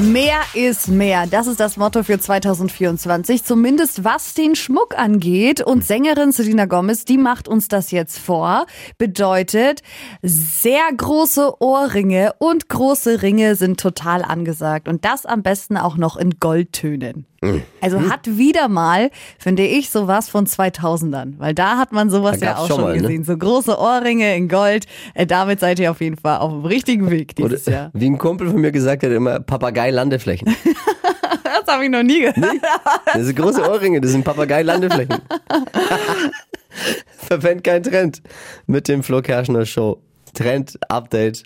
Mehr ist mehr. Das ist das Motto für 2024. Zumindest was den Schmuck angeht. Und Sängerin Selena Gomez, die macht uns das jetzt vor. Bedeutet, sehr große Ohrringe und große Ringe sind total angesagt. Und das am besten auch noch in Goldtönen. Also hat wieder mal, finde ich, sowas von 2000ern. Weil da hat man sowas ja auch schon mal, ne? gesehen. So große Ohrringe in Gold. Äh, damit seid ihr auf jeden Fall auf dem richtigen Weg Oder, dieses Jahr. wie ein Kumpel von mir gesagt hat, immer Papagei-Landeflächen. Das habe ich noch nie gehört. Das sind große Ohrringe, das sind Papagei-Landeflächen. Verpennt kein Trend mit dem Flo Kerschner Show. Trend Update